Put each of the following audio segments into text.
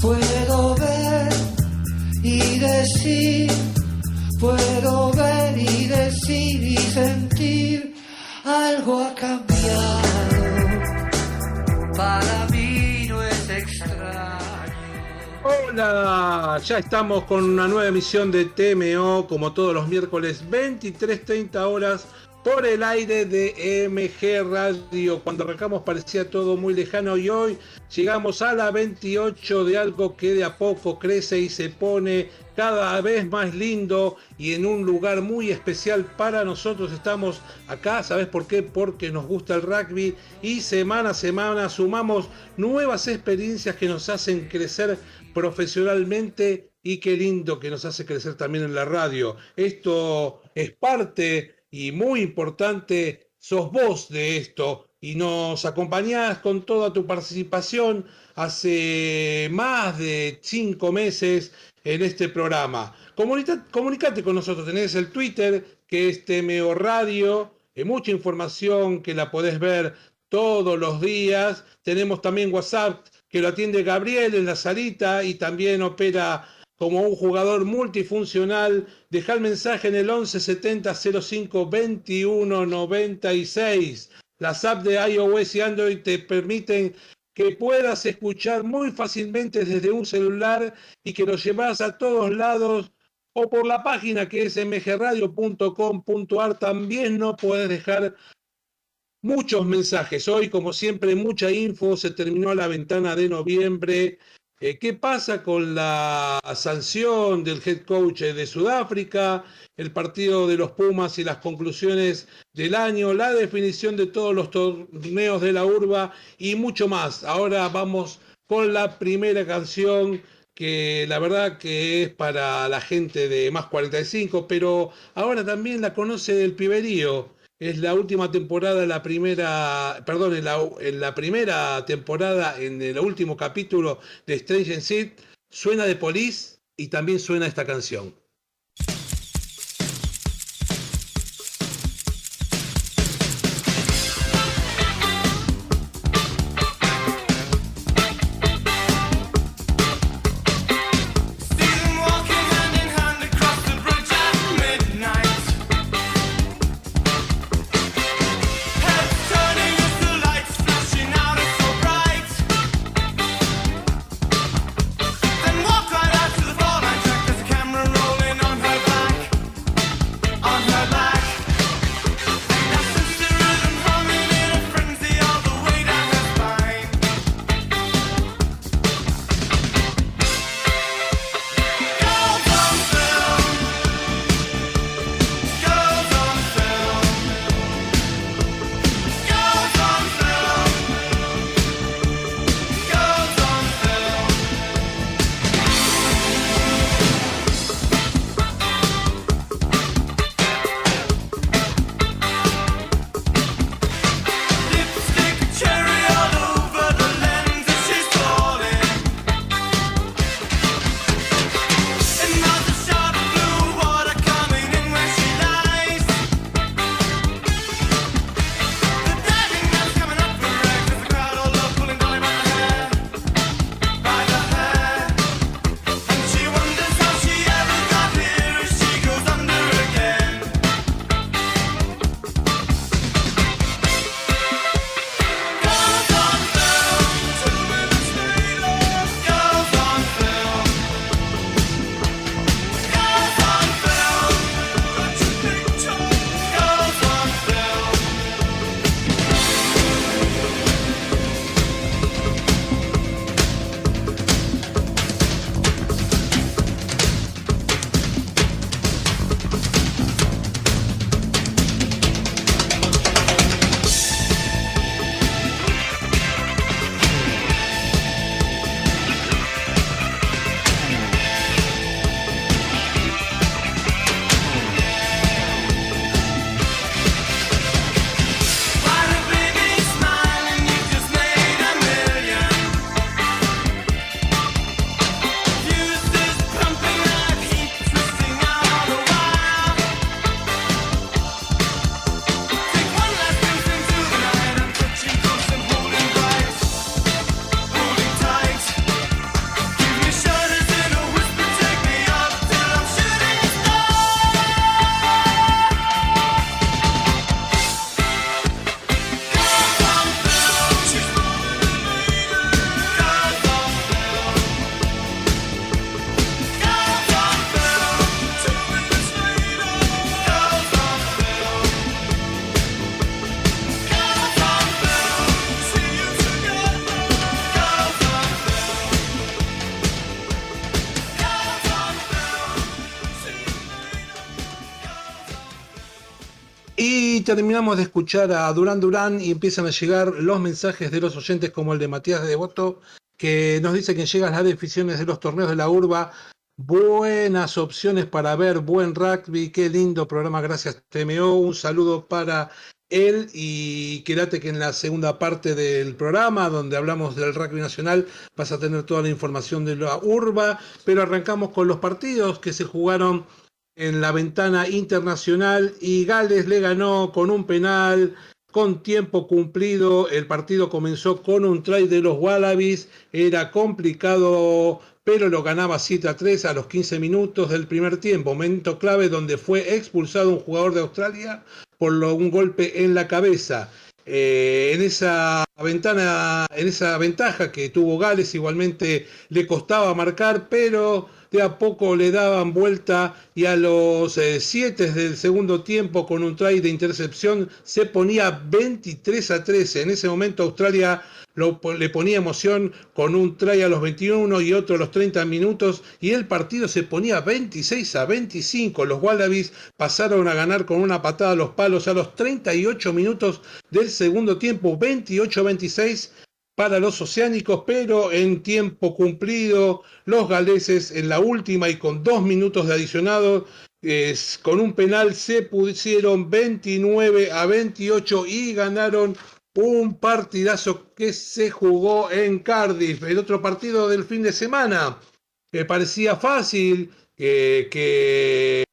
Puedo ver y decir, Hola, ya estamos con una nueva emisión de TMO, como todos los miércoles, 23.30 horas por el aire de MG Radio. Cuando arrancamos parecía todo muy lejano y hoy llegamos a la 28 de algo que de a poco crece y se pone cada vez más lindo y en un lugar muy especial para nosotros. Estamos acá, ¿sabes por qué? Porque nos gusta el rugby y semana a semana sumamos nuevas experiencias que nos hacen crecer profesionalmente y qué lindo que nos hace crecer también en la radio. Esto es parte y muy importante, sos vos de esto y nos acompañás con toda tu participación hace más de cinco meses en este programa. comunicate con nosotros, tenés el Twitter que es TMO Radio, hay mucha información que la podés ver todos los días. Tenemos también WhatsApp que lo atiende Gabriel en la salita y también opera como un jugador multifuncional, deja el mensaje en el 11 70 05 21 96. Las apps de iOS y Android te permiten que puedas escuchar muy fácilmente desde un celular y que lo llevas a todos lados o por la página que es mgradio.com.ar también no puedes dejar muchos mensajes. Hoy, como siempre, mucha info. Se terminó la ventana de noviembre. Eh, ¿Qué pasa con la sanción del head coach de Sudáfrica, el partido de los Pumas y las conclusiones del año, la definición de todos los torneos de la urba y mucho más? Ahora vamos con la primera canción que la verdad que es para la gente de más 45, pero ahora también la conoce del piberío es la última temporada, la primera, perdón, en la, en la primera temporada, en el último capítulo de Strange Seed, suena de Police y también suena esta canción. Terminamos de escuchar a Durán Durán y empiezan a llegar los mensajes de los oyentes como el de Matías de Devoto, que nos dice que llegan las definiciones de los torneos de la urba. Buenas opciones para ver buen rugby. Qué lindo programa. Gracias, TMO. Un saludo para él y quédate que en la segunda parte del programa, donde hablamos del rugby nacional, vas a tener toda la información de la urba. Pero arrancamos con los partidos que se jugaron en la ventana internacional y Gales le ganó con un penal con tiempo cumplido. El partido comenzó con un try de los Wallabies. Era complicado, pero lo ganaba 7 a 3 a los 15 minutos del primer tiempo. Momento clave donde fue expulsado un jugador de Australia por un golpe en la cabeza. Eh, en esa ventana, en esa ventaja que tuvo Gales, igualmente le costaba marcar, pero de a poco le daban vuelta y a los 7 eh, del segundo tiempo con un try de intercepción se ponía 23 a 13. En ese momento Australia le ponía emoción con un try a los 21 y otro a los 30 minutos y el partido se ponía 26 a 25. Los Wallabies pasaron a ganar con una patada a los palos a los 38 minutos del segundo tiempo, 28 a 26 para los oceánicos, pero en tiempo cumplido los galeses en la última y con dos minutos de adicionado, con un penal se pusieron 29 a 28 y ganaron un partidazo que se jugó en Cardiff, el otro partido del fin de semana. que parecía fácil que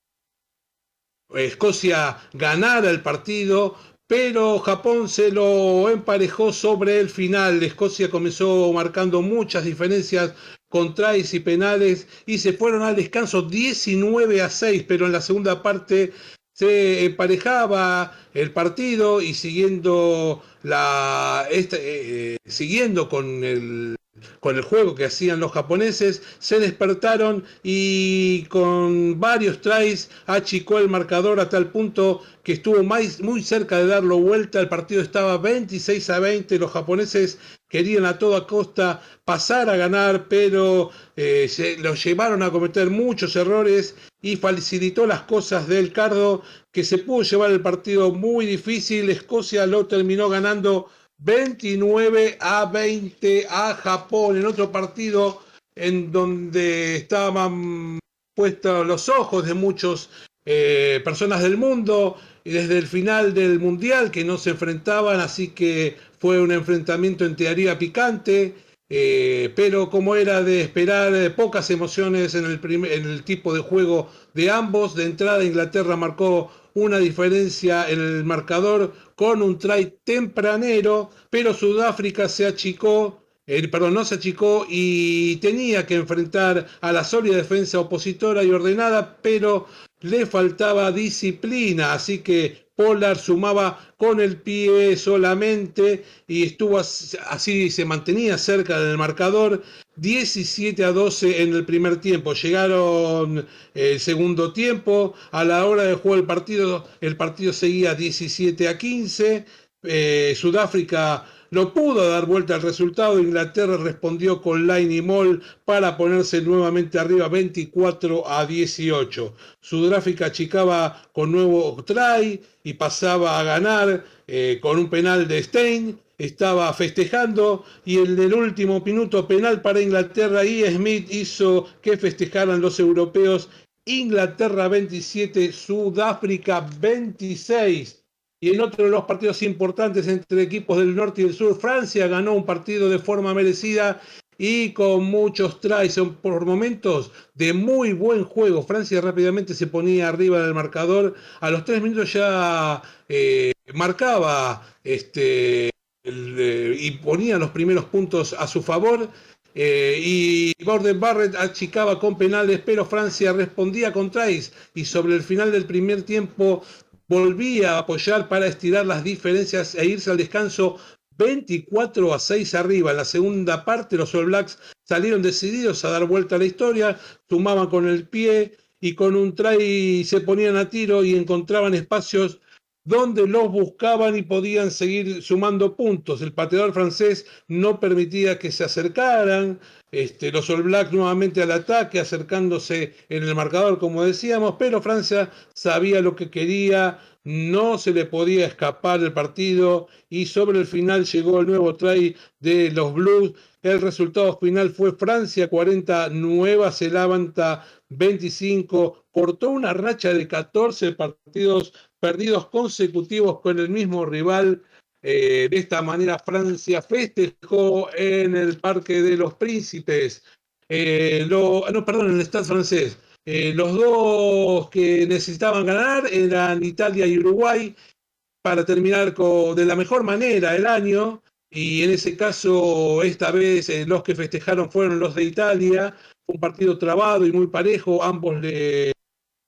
Escocia ganara el partido, pero Japón se lo emparejó sobre el final. Escocia comenzó marcando muchas diferencias con tries y penales y se fueron al descanso 19 a 6, pero en la segunda parte se emparejaba el partido y siguiendo la este, eh, siguiendo con el con el juego que hacían los japoneses, se despertaron y con varios tries achicó el marcador a tal punto que estuvo muy cerca de darlo vuelta. El partido estaba 26 a 20. Los japoneses querían a toda costa pasar a ganar, pero eh, se los llevaron a cometer muchos errores y facilitó las cosas del Cardo, que se pudo llevar el partido muy difícil. Escocia lo terminó ganando 29 a 20 a Japón en otro partido en donde estaban puestos los ojos de muchas eh, personas del mundo y desde el final del mundial que no se enfrentaban, así que fue un enfrentamiento en teoría picante, eh, pero como era de esperar, eh, pocas emociones en el, en el tipo de juego de ambos. De entrada Inglaterra marcó una diferencia en el marcador con un try tempranero, pero Sudáfrica se achicó, eh, perdón, no se achicó y tenía que enfrentar a la sólida defensa opositora y ordenada, pero le faltaba disciplina, así que Polar sumaba con el pie solamente y estuvo así, se mantenía cerca del marcador 17 a 12 en el primer tiempo. Llegaron el segundo tiempo, a la hora de jugar el partido, el partido seguía 17 a 15. Eh, Sudáfrica no pudo dar vuelta al resultado. Inglaterra respondió con Line y Moll para ponerse nuevamente arriba 24 a 18. Sudáfrica achicaba con nuevo try y pasaba a ganar eh, con un penal de Stein. Estaba festejando y el del último minuto penal para Inglaterra y Smith hizo que festejaran los europeos. Inglaterra 27, Sudáfrica 26. Y en otro de los partidos importantes entre equipos del norte y del sur, Francia ganó un partido de forma merecida y con muchos tries por momentos de muy buen juego. Francia rápidamente se ponía arriba del marcador. A los tres minutos ya eh, marcaba este, eh, y ponía los primeros puntos a su favor. Eh, y Gordon Barrett achicaba con penales, pero Francia respondía con tries. Y sobre el final del primer tiempo volvía a apoyar para estirar las diferencias e irse al descanso 24 a 6 arriba. En la segunda parte los All Blacks salieron decididos a dar vuelta a la historia, sumaban con el pie y con un try se ponían a tiro y encontraban espacios donde los buscaban y podían seguir sumando puntos. El pateador francés no permitía que se acercaran, este, los All Blacks nuevamente al ataque, acercándose en el marcador, como decíamos, pero Francia sabía lo que quería, no se le podía escapar el partido y sobre el final llegó el nuevo try de los Blues. El resultado final fue Francia 40, Nueva Zelanda 25, cortó una racha de 14 partidos perdidos consecutivos con el mismo rival. Eh, de esta manera Francia festejó en el Parque de los Príncipes. Eh, no, perdón, en el Estado francés. Eh, los dos que necesitaban ganar eran Italia y Uruguay para terminar de la mejor manera el año. Y en ese caso, esta vez los que festejaron fueron los de Italia. Un partido trabado y muy parejo. Ambos le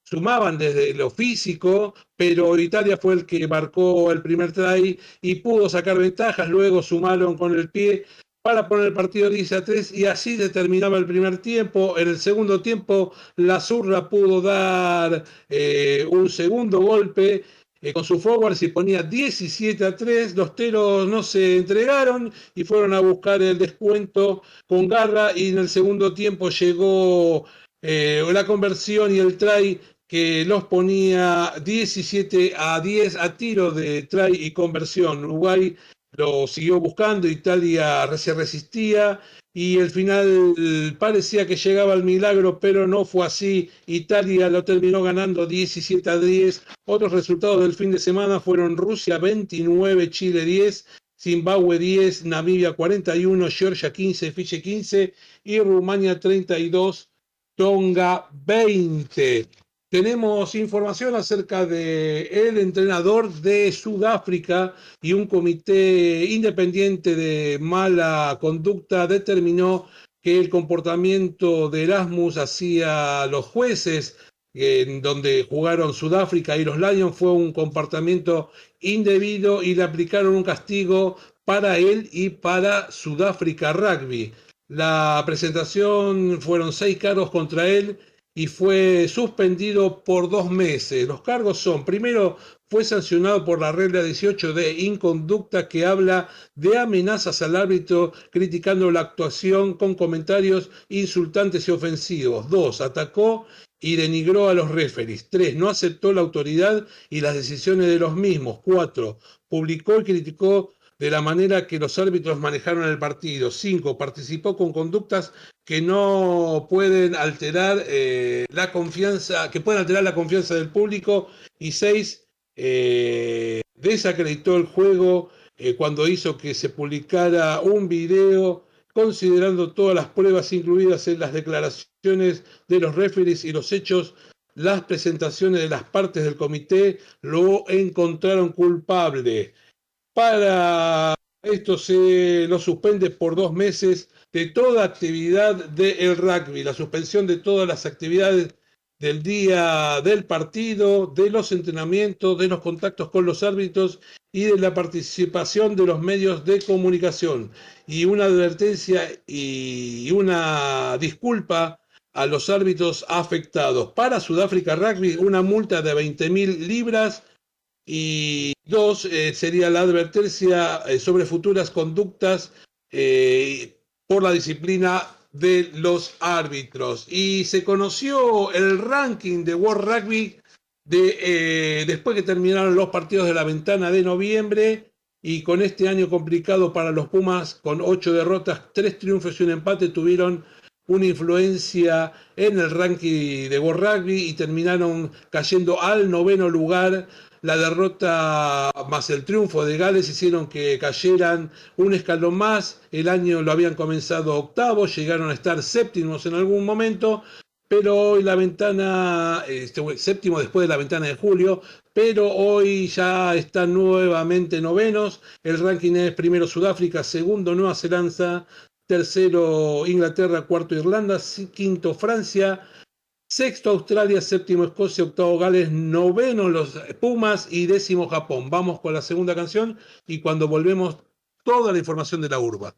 sumaban desde lo físico, pero Italia fue el que marcó el primer try y pudo sacar ventajas, luego sumaron con el pie para poner el partido 10 a 3 y así determinaba el primer tiempo. En el segundo tiempo la Zurra pudo dar eh, un segundo golpe eh, con su forward y ponía 17 a 3. Los teros no se entregaron y fueron a buscar el descuento con garra y en el segundo tiempo llegó eh, la conversión y el try que los ponía 17 a 10 a tiro de try y conversión. Uruguay lo siguió buscando, Italia se resistía y el final parecía que llegaba al milagro, pero no fue así. Italia lo terminó ganando 17 a 10. Otros resultados del fin de semana fueron Rusia 29, Chile 10, Zimbabue 10, Namibia 41, Georgia 15, Fiji 15 y Rumania 32, Tonga 20. Tenemos información acerca de el entrenador de Sudáfrica y un comité independiente de mala conducta determinó que el comportamiento de Erasmus hacia los jueces en donde jugaron Sudáfrica y los Lions fue un comportamiento indebido y le aplicaron un castigo para él y para Sudáfrica Rugby. La presentación fueron seis cargos contra él y fue suspendido por dos meses. Los cargos son, primero, fue sancionado por la regla 18 de inconducta que habla de amenazas al árbitro criticando la actuación con comentarios insultantes y ofensivos. Dos, atacó y denigró a los referees. Tres, no aceptó la autoridad y las decisiones de los mismos. Cuatro, publicó y criticó de la manera que los árbitros manejaron el partido. Cinco, participó con conductas que no pueden alterar eh, la confianza, que pueden alterar la confianza del público. Y seis, eh, desacreditó el juego eh, cuando hizo que se publicara un video considerando todas las pruebas incluidas en las declaraciones de los referees y los hechos, las presentaciones de las partes del comité lo encontraron culpable. Para esto se lo suspende por dos meses de toda actividad del rugby, la suspensión de todas las actividades del día del partido, de los entrenamientos, de los contactos con los árbitros y de la participación de los medios de comunicación. Y una advertencia y una disculpa a los árbitros afectados. Para Sudáfrica Rugby, una multa de 20 mil libras y dos, eh, sería la advertencia eh, sobre futuras conductas eh, por la disciplina de los árbitros. Y se conoció el ranking de World Rugby de, después que terminaron los partidos de la ventana de noviembre y con este año complicado para los Pumas, con ocho derrotas, tres triunfos y un empate, tuvieron una influencia en el ranking de World Rugby y terminaron cayendo al noveno lugar la derrota más el triunfo de Gales hicieron que cayeran un escalón más. El año lo habían comenzado octavos, llegaron a estar séptimos en algún momento, pero hoy la ventana, este, séptimo después de la ventana de julio, pero hoy ya están nuevamente novenos. El ranking es primero Sudáfrica, segundo Nueva Zelanda, tercero Inglaterra, cuarto Irlanda, quinto Francia, Sexto Australia, séptimo Escocia, octavo Gales, noveno los Pumas y décimo Japón. Vamos con la segunda canción y cuando volvemos toda la información de la urba.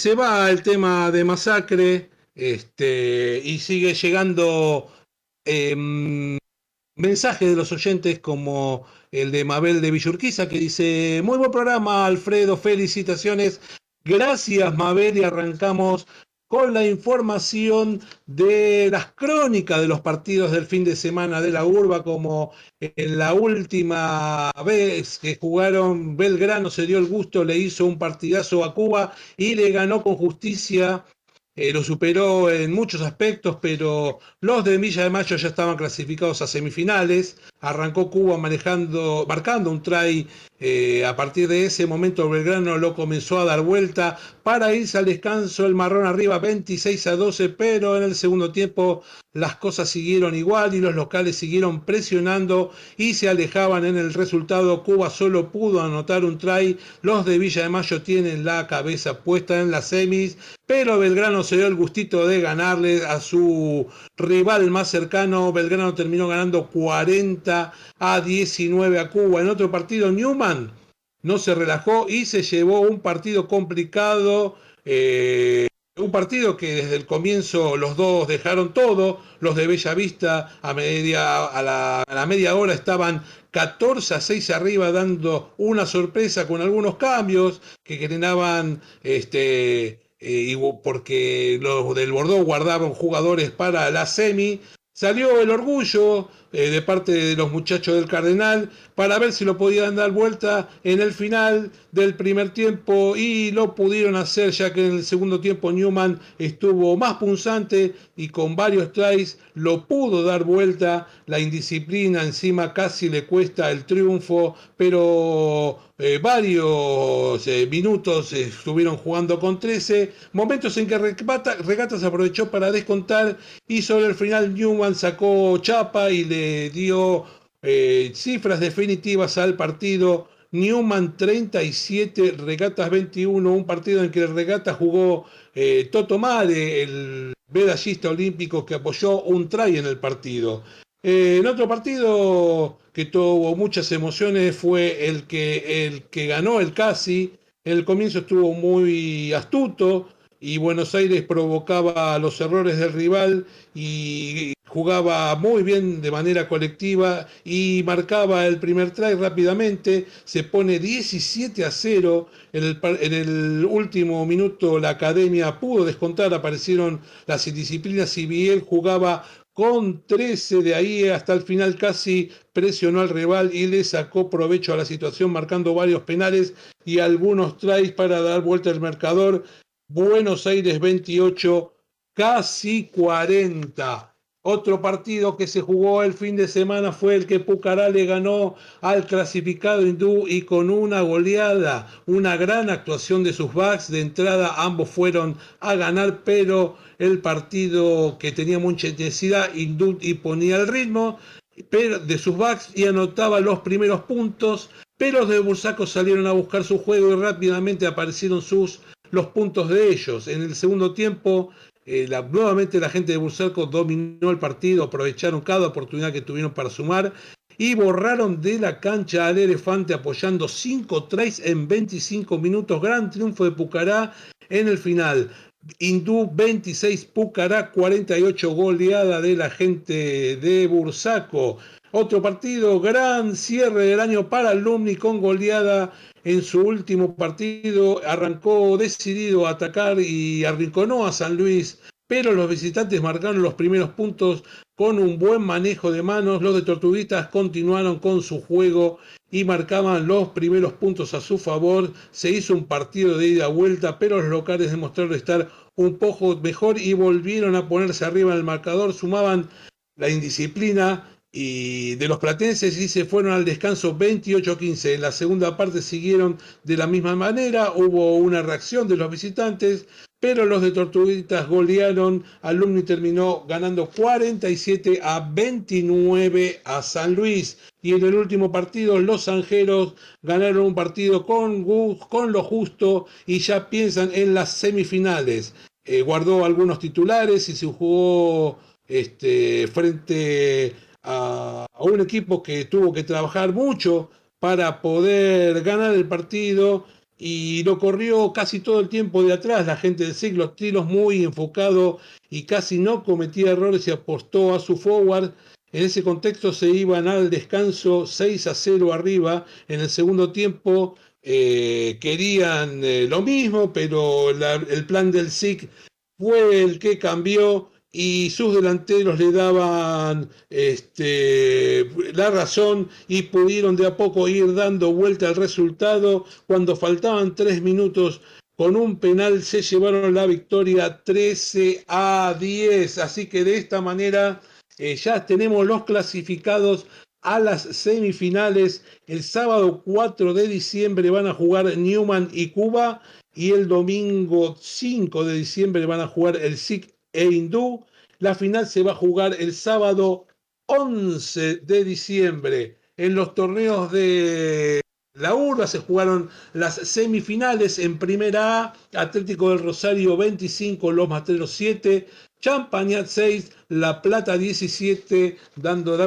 Se va el tema de masacre este, y sigue llegando em, mensajes de los oyentes como el de Mabel de Villurquiza que dice, muy buen programa Alfredo, felicitaciones. Gracias Mabel y arrancamos con la información de las crónicas de los partidos del fin de semana de la urba, como en la última vez que jugaron Belgrano se dio el gusto, le hizo un partidazo a Cuba y le ganó con justicia eh, lo superó en muchos aspectos, pero los de Villa de Mayo ya estaban clasificados a semifinales. Arrancó Cuba manejando, marcando un try. Eh, a partir de ese momento Belgrano lo comenzó a dar vuelta para irse al descanso. El marrón arriba 26 a 12, pero en el segundo tiempo las cosas siguieron igual y los locales siguieron presionando y se alejaban en el resultado. Cuba solo pudo anotar un try. Los de Villa de Mayo tienen la cabeza puesta en las semis, pero Belgrano se dio el gustito de ganarle a su rival más cercano. Belgrano terminó ganando 40 a 19 a Cuba. En otro partido, Newman no se relajó y se llevó un partido complicado. Eh, un partido que desde el comienzo los dos dejaron todo, los de Bella Vista a, media, a, la, media hora estaban 14 a 6 arriba dando una sorpresa con algunos cambios que generaban este, eh, porque los del Bordeaux guardaron jugadores para la semi, salió el orgullo eh, de parte de los muchachos del Cardenal para ver si lo podían dar vuelta en el final del primer tiempo y lo pudieron hacer ya que en el segundo tiempo Newman estuvo más punzante y con varios tries lo pudo dar vuelta. La indisciplina encima casi le cuesta el triunfo, pero eh, varios eh, minutos estuvieron jugando con 13, momentos en que Regata, Regata se aprovechó para descontar y sobre el final Newman sacó chapa y le dio eh, cifras definitivas al partido. Newman 37, Regatas 21, un partido en que el Regata jugó eh, Toto Mare, el medallista olímpico que apoyó un try en el partido. Eh, en otro partido que tuvo muchas emociones fue el que, el que ganó el Casi. En el comienzo estuvo muy astuto y Buenos Aires provocaba los errores del rival y jugaba muy bien de manera colectiva y marcaba el primer try rápidamente, se pone 17 a 0, en el, último minuto la academia pudo descontar, aparecieron las indisciplinas y Biel jugaba con 13 de ahí hasta el final. Casi presionó al rival y le sacó provecho a la situación marcando varios penales y algunos tries para dar vuelta al marcador. Buenos Aires 28, casi 40. Otro partido que se jugó el fin de semana fue el que Pucará le ganó al clasificado hindú y con una goleada, una gran actuación de sus backs. De entrada ambos fueron a ganar, pero el partido que tenía mucha intensidad, hindú y ponía el ritmo pero de sus backs y anotaba los primeros puntos, pero los de Bursaco salieron a buscar su juego y rápidamente aparecieron sus los puntos de ellos. En el segundo tiempo eh, nuevamente la gente de Bursaco dominó el partido, aprovecharon cada oportunidad que tuvieron para sumar y borraron de la cancha al elefante apoyando 5 tries en 25 minutos. Gran triunfo de Pucará en el final. Hindú 26, Pucará 48, goleada de la gente de Bursaco. Otro partido, gran cierre del año para Alumni con goleada en su último partido. Arrancó decidido a atacar y arrinconó a San Luis, pero los visitantes marcaron los primeros puntos con un buen manejo de manos. Los de Tortuguitas continuaron con su juego y marcaban los primeros puntos a su favor. Se hizo un partido de ida vuelta, pero los locales demostraron estar un poco mejor y volvieron a ponerse arriba en el marcador. Sumaban la indisciplina y de los platenses y se fueron al descanso 28-15. En la segunda parte siguieron de la misma manera, hubo una reacción de los visitantes, pero los de Tortuguitas golearon, Alumni terminó ganando 47 a 29 a San Luis. Y en el último partido, los Anjeros ganaron un partido con, con lo justo y ya piensan en las semifinales. Eh, guardó algunos titulares y se jugó este, frente a, un equipo que tuvo que trabajar mucho para poder ganar el partido y lo corrió casi todo el tiempo de atrás. La gente del SIC, los tiros muy enfocado y casi no cometía errores y apostó a su forward. En ese contexto se iban al descanso 6 a 0 arriba. En el segundo tiempo eh, querían eh, lo mismo, pero el plan del SIC fue el que cambió y sus delanteros le daban este, la razón y pudieron de a poco ir dando vuelta al resultado. Cuando faltaban tres minutos con un penal se llevaron la victoria 13 a 10. Así que de esta manera eh, ya tenemos los clasificados a las semifinales. El sábado 4 de diciembre van a jugar Newman y Cuba. Y el domingo 5 de diciembre van a jugar el SIC e Hindú. La final se va a jugar el sábado 11 de diciembre. En los torneos de la urba se jugaron las semifinales en primera A, Atlético del Rosario 25, Los Matreros 7, Champañat 6, La Plata 17, dando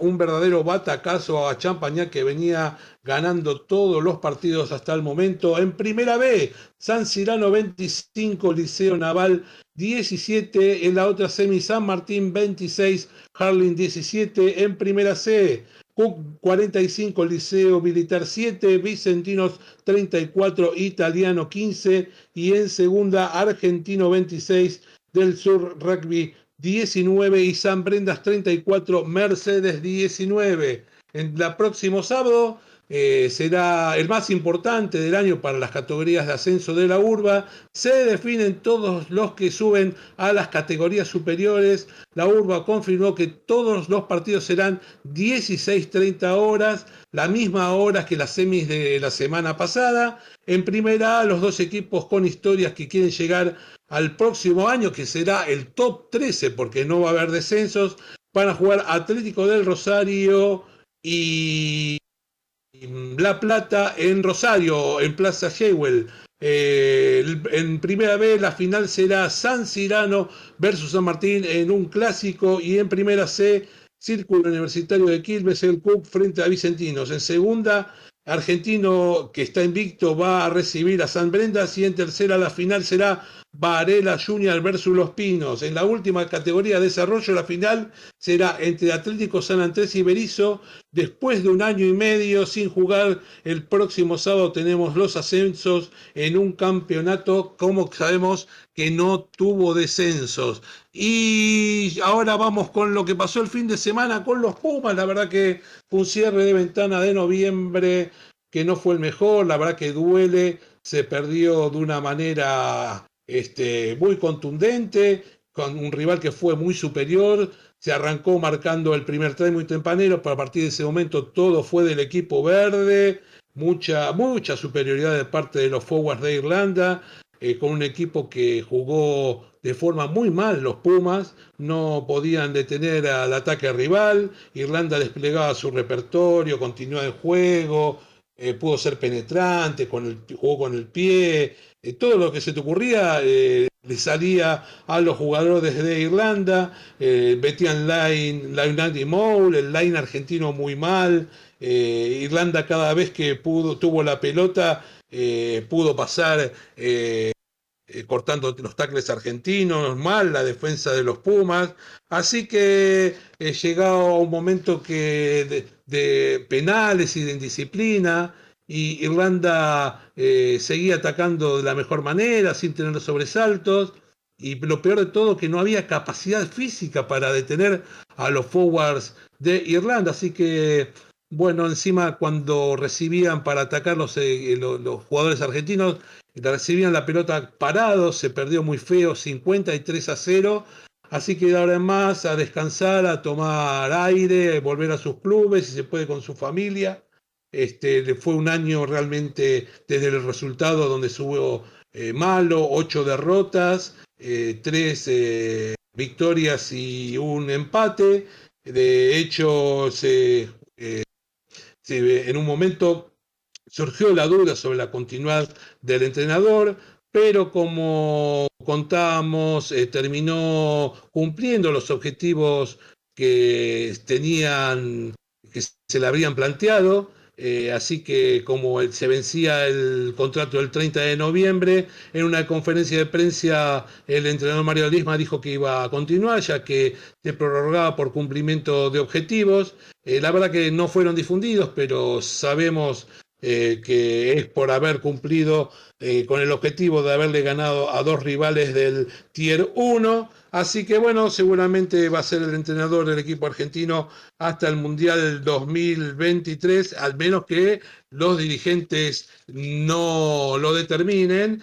un verdadero batacazo a Champañat que venía ganando todos los partidos hasta el momento. En primera B, San Cirano 25, Liceo Naval 17, en la otra semi San Martín 26, Harling 17, en primera C. Cook 45, Liceo Militar 7, Vicentinos 34, Italiano 15 y en segunda Argentino 26, del Sur Rugby 19 y San Brendas 34, Mercedes 19. En la próximo sábado eh, será el más importante del año para las categorías de ascenso de la urba. Se definen todos los que suben a las categorías superiores. La urba confirmó que todos los partidos serán 16-30 horas, la misma hora que las semis de la semana pasada. En primera, los dos equipos con historias que quieren llegar al próximo año, que será el top 13, porque no va a haber descensos, van a jugar Atlético del Rosario y la Plata en Rosario, en Plaza Hewell. Eh, en primera vez la final será San Cirano versus San Martín en un clásico y en primera C Círculo Universitario de Quilmes el CUP frente a Vicentinos. En segunda Argentino que está invicto va a recibir a San Brendas y en tercera la final será Varela Junior versus Los Pinos. En la última categoría de desarrollo, la final será entre Atlético San Andrés y Berizo. Después de un año y medio sin jugar, el próximo sábado tenemos los ascensos en un campeonato, como sabemos, que no tuvo descensos. Y ahora vamos con lo que pasó el fin de semana con los Pumas. La verdad que fue un cierre de ventana de noviembre que no fue el mejor. La verdad que duele. Se perdió de una manera este, muy contundente, con un rival que fue muy superior, se arrancó marcando el primer try muy tempranero, pero a partir de ese momento todo fue del equipo verde, mucha, mucha superioridad de parte de los forwards de Irlanda, eh, con un equipo que jugó de forma muy mal los Pumas, no podían detener al ataque rival, Irlanda desplegaba su repertorio, continuó el juego, eh, pudo ser penetrante, con el, jugó con el pie, eh, todo lo que se te ocurría eh, le salía a los jugadores de Irlanda, eh, metían line, line Mole, el line argentino muy mal, Irlanda cada vez que pudo, tuvo la pelota pudo pasar cortando los tacles argentinos, mal la defensa de los Pumas, así que llegado un momento que de penales y de indisciplina, y Irlanda eh, seguía atacando de la mejor manera, sin tener sobresaltos. Y lo peor de todo, que no había capacidad física para detener a los forwards de Irlanda. Así que, bueno, encima cuando recibían para atacar los, eh, los, jugadores argentinos, recibían la pelota parados, se perdió muy feo, 53 a 0. Así que ahora más a descansar, a tomar aire, volver a sus clubes, si se puede con su familia. Este, fue un año realmente desde el resultado donde subo eh, malo, ocho derrotas, eh, tres eh, victorias y un empate. De hecho, se, en un momento surgió la duda sobre la continuidad del entrenador, pero como contábamos, terminó cumpliendo los objetivos que tenían, que se le habían planteado. Eh, así que como se vencía el contrato el 30 de noviembre, en una conferencia de prensa el entrenador Mario Lisma dijo que iba a continuar, ya que se prorrogaba por cumplimiento de objetivos. Eh, la verdad que no fueron difundidos, pero sabemos eh, que es por haber cumplido con el objetivo de haberle ganado a dos rivales del Tier 1 Así que bueno, seguramente va a ser el entrenador del equipo argentino hasta el Mundial del 2023, al menos que los dirigentes no lo determinen.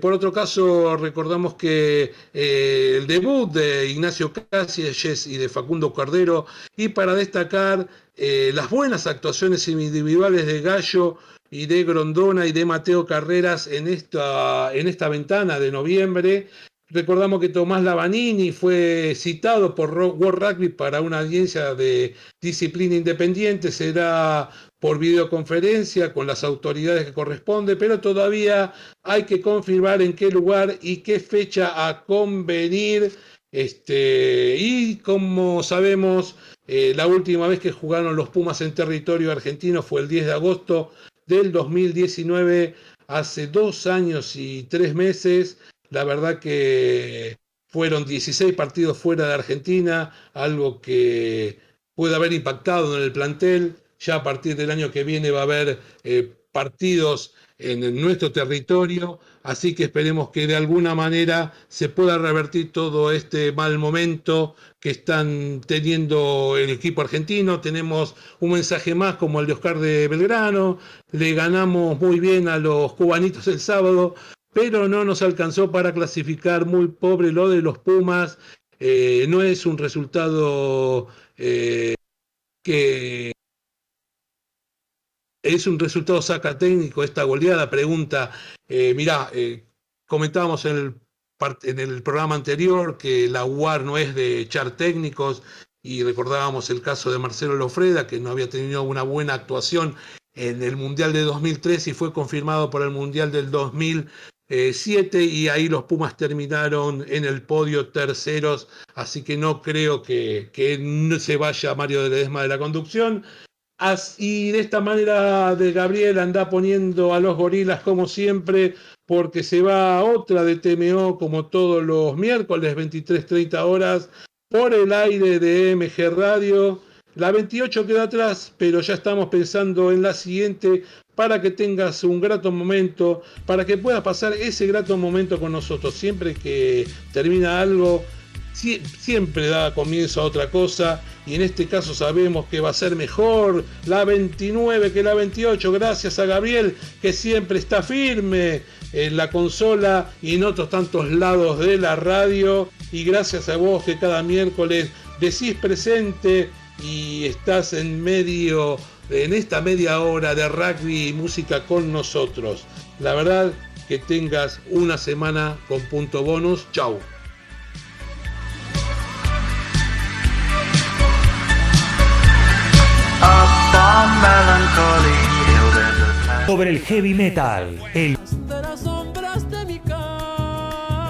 Por otro caso, recordamos que eh, el debut de Ignacio Cáceres y de Facundo Cordero, y para destacar eh, las buenas actuaciones individuales de Gallo y de Grondona y de Mateo Carreras en esta, en esta ventana de noviembre, Recordamos que Tomás Lavanini fue citado por World Rugby para una audiencia de disciplina independiente, será por videoconferencia con las autoridades que corresponde, pero todavía hay que confirmar en qué lugar y qué fecha a convenir. Este, y como sabemos, eh, la última vez que jugaron los Pumas en territorio argentino fue el 10 de agosto del 2019, hace dos años y tres meses. La verdad que fueron 16 partidos fuera de Argentina, algo que puede haber impactado en el plantel. Ya a partir del año que viene va a haber eh, partidos en nuestro territorio, así que esperemos que de alguna manera se pueda revertir todo este mal momento que están teniendo el equipo argentino. Tenemos un mensaje más como el de Oscar de Belgrano, le ganamos muy bien a los cubanitos el sábado, pero no nos alcanzó para clasificar muy pobre lo de los Pumas. Eh, no es un resultado eh, que es un resultado saca técnico esta goleada. Pregunta, eh, mirá, eh, comentábamos en el, programa anterior que la UAR no es de echar técnicos y recordábamos el caso de Marcelo Lofreda, que no había tenido una buena actuación en el Mundial de 2003 y fue confirmado por el Mundial del 2000 7 y ahí los Pumas terminaron en el podio terceros, así que no creo que, que se vaya Mario de Ledesma de la conducción. Así de esta manera de Gabriel anda poniendo a los gorilas como siempre, porque se va a otra de TMO como todos los miércoles 23.30 horas por el aire de MG Radio. La 28 queda atrás, pero ya estamos pensando en la siguiente para que tengas un grato momento, para que puedas pasar ese grato momento con nosotros. Siempre que termina algo, siempre da comienzo a otra cosa y en este caso sabemos que va a ser mejor la 29 que la 28 gracias a Gabriel que siempre está firme en la consola y en otros tantos lados de la radio y gracias a vos que cada miércoles decís presente y estás en medio, en esta media hora de rugby y música con nosotros. La verdad que tengas una semana con punto bonus. Chau. Sobre el heavy metal, el...